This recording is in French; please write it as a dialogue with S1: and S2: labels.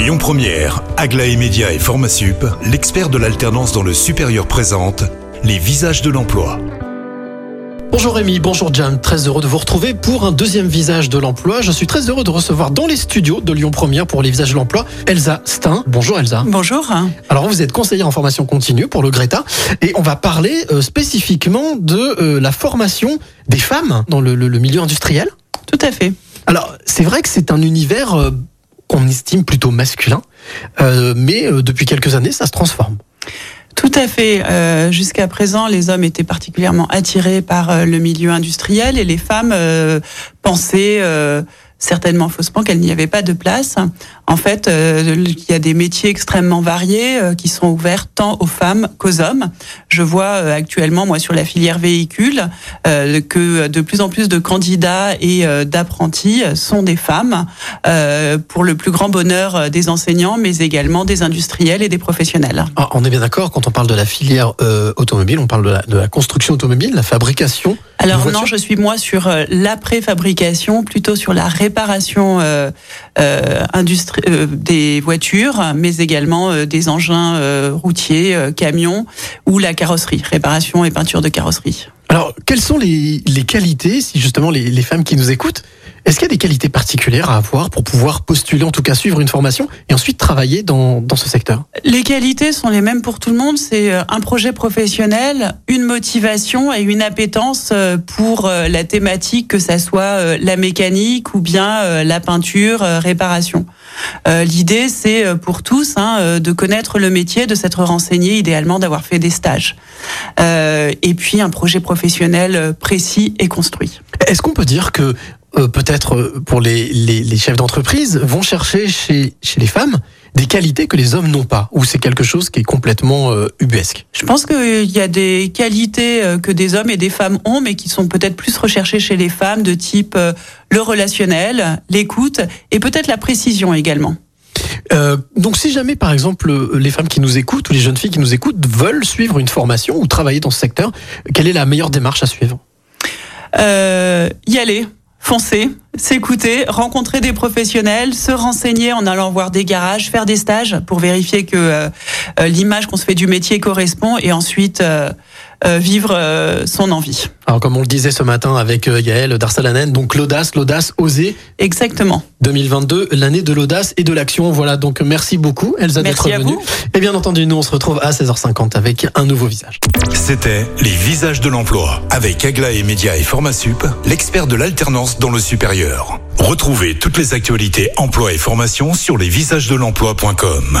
S1: Lyon Première, Aglaé Média et Formasup, l'expert de l'alternance dans le supérieur présente les visages de l'emploi.
S2: Bonjour Rémi, bonjour Jam, très heureux de vous retrouver pour un deuxième visage de l'emploi. Je suis très heureux de recevoir dans les studios de Lyon Première pour les visages de l'emploi Elsa Stein. Bonjour Elsa.
S3: Bonjour.
S2: Alors vous êtes conseillère en formation continue pour le Greta et on va parler euh, spécifiquement de euh, la formation des femmes dans le, le- le milieu industriel.
S3: Tout à fait.
S2: Alors c'est vrai que c'est un univers euh, qu'on estime plutôt masculin, euh, mais euh, depuis quelques années ça se transforme.
S3: Tout à fait. Euh, Jusqu'à présent, les hommes étaient particulièrement attirés par euh, le milieu industriel et les femmes euh, pensaient certainement faussement qu'elles n'y avaient pas de place. En fait, euh, il y a des métiers extrêmement variés euh, qui sont ouverts tant aux femmes qu'aux hommes. Je vois euh, actuellement, moi, sur la filière véhicule, que de plus en plus de candidats et d'apprentis sont des femmes, pour le plus grand bonheur des enseignants, mais également des industriels et des professionnels.
S2: Ah, on est bien d'accord quand on parle de la filière automobile, on parle de la, de la construction automobile, la fabrication.
S3: Alors non, je suis moi sur la préfabrication, plutôt sur la réparation euh, euh, industri- euh, des voitures, mais également des engins routiers, camions ou la carrosserie, réparation et peinture de carrosserie.
S2: Quelles sont les, les qualités, si justement les, les femmes qui nous écoutent, est-ce qu'il y a des qualités particulières à avoir pour pouvoir postuler, en tout cas suivre une formation et ensuite travailler dans, dans ce secteur?
S3: Les qualités sont les mêmes pour tout le monde. C'est euh, un projet professionnel, une motivation et une appétence euh, pour euh, la thématique, que ça soit la mécanique ou bien la peinture, réparation. L'idée, c'est pour tous hein, de connaître le métier, de s'être renseigné, idéalement d'avoir fait des stages. Et puis un projet professionnel euh, précis et construit.
S2: Est-ce qu'on peut dire que euh, peut-être euh, pour les, les, les chefs d'entreprise vont chercher chez, chez les femmes des qualités que les hommes n'ont pas Ou c'est quelque chose qui est complètement euh, ubuesque?
S3: Je pense qu'il y a des qualités que des hommes et des femmes ont, mais qui sont peut-être plus recherchées chez les femmes, de type euh, le relationnel, l'écoute et peut-être la précision également.
S2: Euh, donc si jamais par exemple les femmes qui nous écoutent ou les jeunes filles qui nous écoutent veulent suivre une formation ou travailler dans ce secteur, quelle est la meilleure démarche à suivre?
S3: Euh, y aller, foncer, s'écouter, rencontrer des professionnels, se renseigner en allant voir des garages, faire des stages pour vérifier que euh, euh, l'image qu'on se fait du métier correspond et ensuite euh, vivre euh, son envie.
S2: Alors comme on le disait ce matin avec euh, Yael Darsalanen, donc l'audace, l'audace, oser,
S3: Exactement.
S2: 2022, l'année de l'audace et de l'action. Voilà, donc merci beaucoup Elsa d'être
S3: Merci à
S2: venue.
S3: vous.
S2: Et bien entendu, nous on se retrouve à 16h50 avec un nouveau visage.
S1: C'était les visages de l'emploi avec Aglaé Média et Formasup, l'expert de l'alternance dans le supérieur. Retrouvez toutes les actualités emploi et formation sur lesvisagesdelemploi.com.